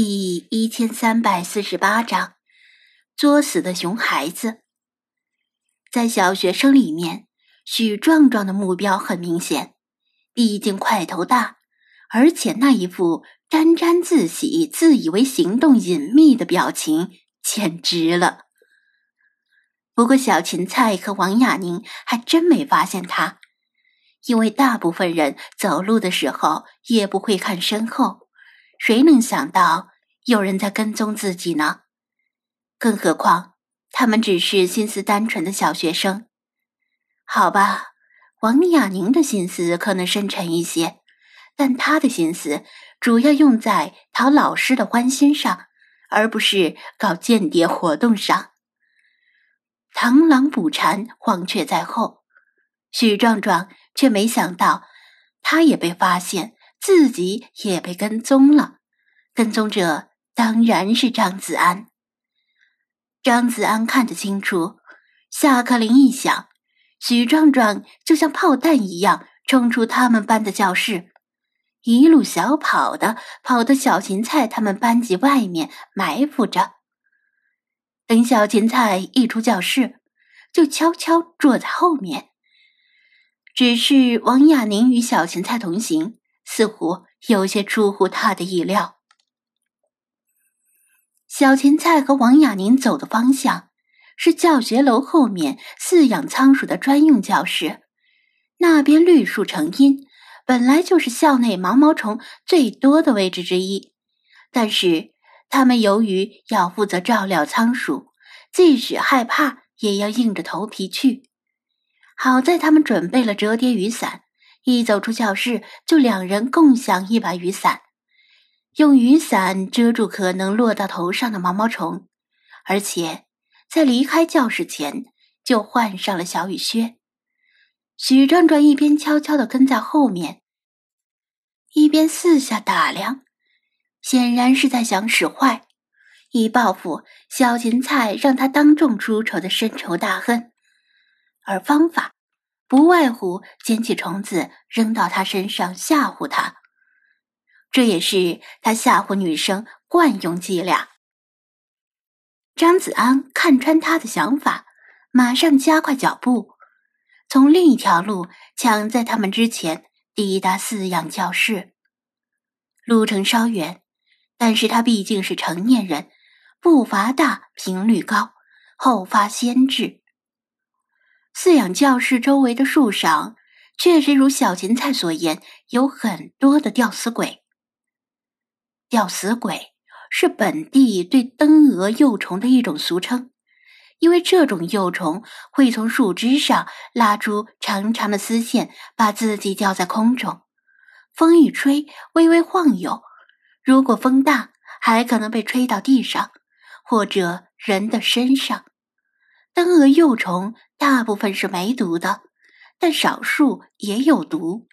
第一千三百四十八章，作死的熊孩子。在小学生里面，许壮壮的目标很明显，毕竟块头大，而且那一副沾沾自喜、自以为行动隐秘的表情，简直了。不过，小芹菜和王亚宁还真没发现他，因为大部分人走路的时候也不会看身后。谁能想到有人在跟踪自己呢？更何况他们只是心思单纯的小学生。好吧，王亚宁的心思可能深沉一些，但他的心思主要用在讨老师的欢心上，而不是搞间谍活动上。螳螂捕蝉，黄雀在后。许壮壮却没想到，他也被发现。自己也被跟踪了，跟踪者当然是张子安。张子安看得清楚，下课铃一响，许壮壮就像炮弹一样冲出他们班的教室，一路小跑的跑到小芹菜他们班级外面埋伏着。等小芹菜一出教室，就悄悄坐在后面。只是王亚宁与小芹菜同行。似乎有些出乎他的意料。小芹菜和王亚宁走的方向是教学楼后面饲养仓鼠的专用教室，那边绿树成荫，本来就是校内毛毛虫最多的位置之一。但是他们由于要负责照料仓鼠，即使害怕也要硬着头皮去。好在他们准备了折叠雨伞。一走出教室，就两人共享一把雨伞，用雨伞遮住可能落到头上的毛毛虫，而且在离开教室前就换上了小雨靴。许壮壮一边悄悄地跟在后面，一边四下打量，显然是在想使坏，以报复小芹菜让他当众出丑的深仇大恨，而方法。不外乎捡起虫子扔到他身上吓唬他，这也是他吓唬女生惯用伎俩。张子安看穿他的想法，马上加快脚步，从另一条路抢在他们之前抵达饲养教室。路程稍远，但是他毕竟是成年人，步伐大，频率高，后发先至。饲养教室周围的树上，确实如小芹菜所言，有很多的吊死鬼。吊死鬼是本地对灯蛾幼虫的一种俗称，因为这种幼虫会从树枝上拉出长长的丝线，把自己吊在空中，风一吹，微微晃悠。如果风大，还可能被吹到地上，或者人的身上。灯蛾幼虫大部分是没毒的，但少数也有毒。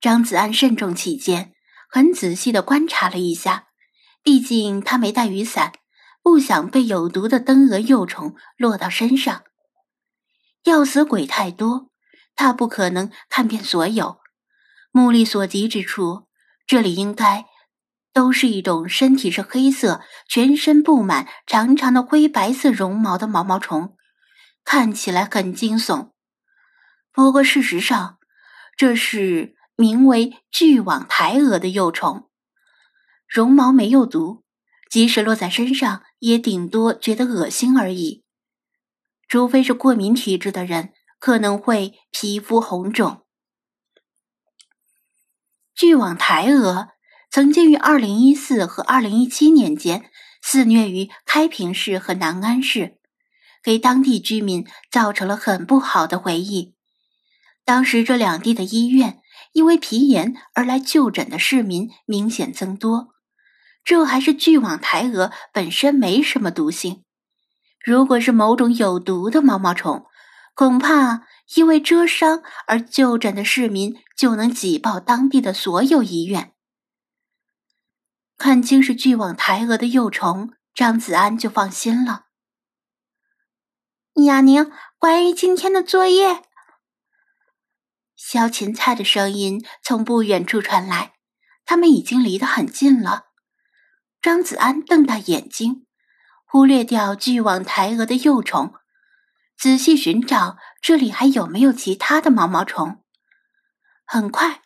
张子安慎重起见，很仔细的观察了一下，毕竟他没带雨伞，不想被有毒的灯蛾幼虫落到身上。要死鬼太多，他不可能看遍所有。目力所及之处，这里应该。都是一种身体是黑色、全身布满长长的灰白色绒毛的毛毛虫，看起来很惊悚。不过事实上，这是名为巨网台蛾的幼虫，绒毛没有毒，即使落在身上，也顶多觉得恶心而已。除非是过敏体质的人，可能会皮肤红肿。巨网台蛾。曾经于二零一四和二零一七年间肆虐于开平市和南安市，给当地居民造成了很不好的回忆。当时这两地的医院因为皮炎而来就诊的市民明显增多。这还是巨网台蛾本身没什么毒性，如果是某种有毒的毛毛虫，恐怕因为蛰伤而就诊的市民就能挤爆当地的所有医院。看清是巨网台蛾的幼虫，张子安就放心了。亚宁，关于今天的作业，小芹菜的声音从不远处传来，他们已经离得很近了。张子安瞪大眼睛，忽略掉巨网台蛾的幼虫，仔细寻找这里还有没有其他的毛毛虫。很快，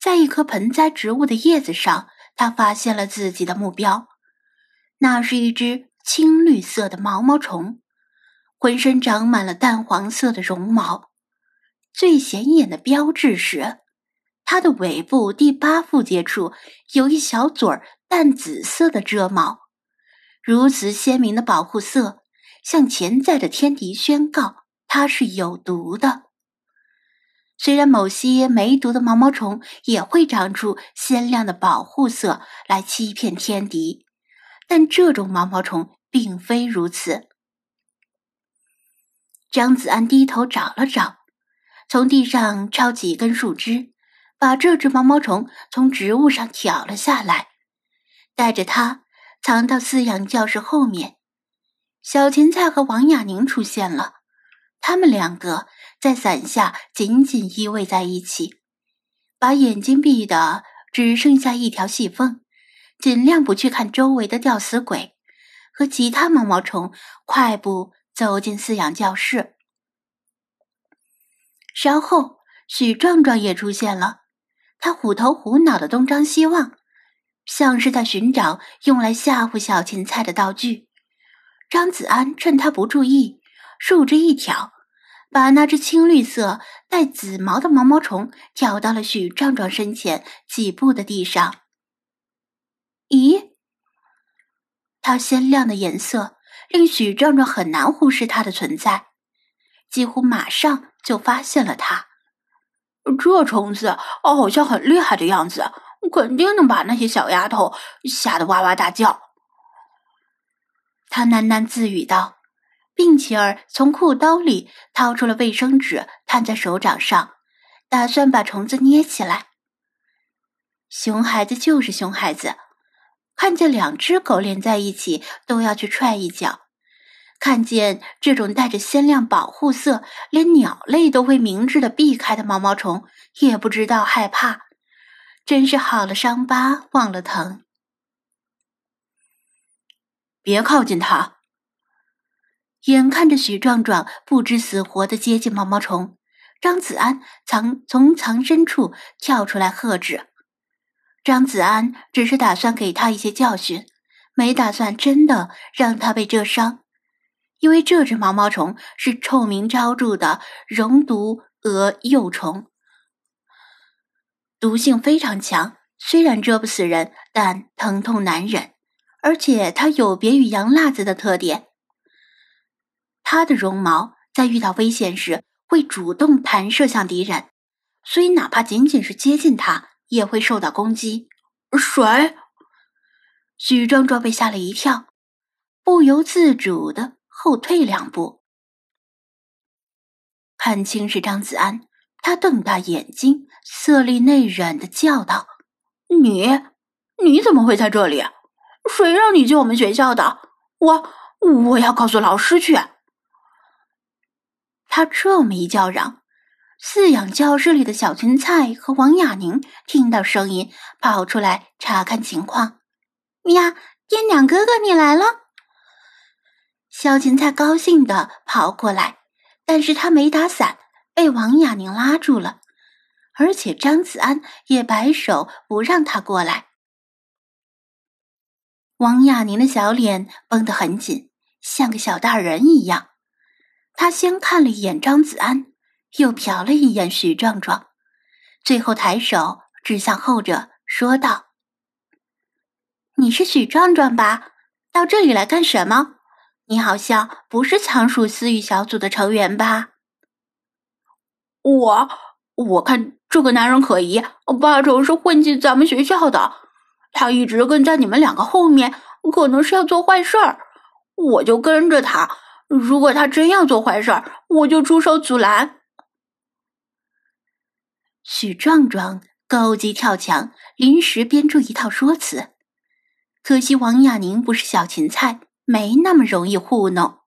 在一棵盆栽植物的叶子上，他发现了自己的目标。那是一只青绿色的毛毛虫，浑身长满了淡黄色的绒毛。最显眼的标志是，它的尾部第八腹节处有一小撮儿淡紫色的蛰毛。如此鲜明的保护色，向潜在的天敌宣告它是有毒的。虽然某些没毒的毛毛虫也会长出鲜亮的保护色来欺骗天敌。但这种毛毛虫并非如此。张子安低头找了找，从地上抄起一根树枝，把这只毛毛虫从植物上挑了下来，带着它藏到饲养教室后面。小芹菜和王亚宁出现了，他们两个在伞下紧紧依偎在一起，把眼睛闭得只剩下一条细缝。尽量不去看周围的吊死鬼和其他毛毛虫，快步走进饲养教室。稍后，许壮壮也出现了，他虎头虎脑的东张西望，像是在寻找用来吓唬小芹菜的道具。张子安趁他不注意，竖着一挑，把那只青绿色带紫毛的毛毛虫挑到了许壮壮身前几步的地上。咦，它鲜亮的颜色令许壮壮很难忽视它的存在，几乎马上就发现了它。这虫子好像很厉害的样子，肯定能把那些小丫头吓得哇哇大叫。他喃喃自语道，并且从裤兜里掏出了卫生纸，摊在手掌上，打算把虫子捏起来。熊孩子就是熊孩子。看见两只狗连在一起，都要去踹一脚；看见这种带着鲜亮保护色，连鸟类都会明智的避开的毛毛虫，也不知道害怕。真是好了伤疤忘了疼。别靠近它！眼看着许壮壮不知死活的接近毛毛虫，张子安藏从藏身处跳出来喝止。张子安只是打算给他一些教训，没打算真的让他被蛰伤，因为这只毛毛虫是臭名昭著的蝾毒蛾幼虫，毒性非常强。虽然蛰不死人，但疼痛难忍，而且它有别于洋辣子的特点，它的绒毛在遇到危险时会主动弹射向敌人，所以哪怕仅仅是接近它。也会受到攻击。谁？许壮壮被吓了一跳，不由自主的后退两步。看清是张子安，他瞪大眼睛，色厉内荏的叫道：“你，你怎么会在这里？谁让你进我们学校的？我，我要告诉老师去！”他这么一叫嚷。饲养教室里的小芹菜和王雅宁听到声音，跑出来查看情况。呀，爹娘哥哥，你来了！小芹菜高兴的跑过来，但是他没打伞，被王雅宁拉住了，而且张子安也摆手不让他过来。王雅宁的小脸绷得很紧，像个小大人一样。他先看了一眼张子安。又瞟了一眼许壮壮，最后抬手指向后者，说道：“你是许壮壮吧？到这里来干什么？你好像不是仓鼠私语小组的成员吧？”我我看这个男人可疑，八成是混进咱们学校的。他一直跟在你们两个后面，可能是要做坏事儿。我就跟着他，如果他真要做坏事儿，我就出手阻拦。许壮壮高级跳墙，临时编出一套说辞。可惜王亚宁不是小芹菜，没那么容易糊弄。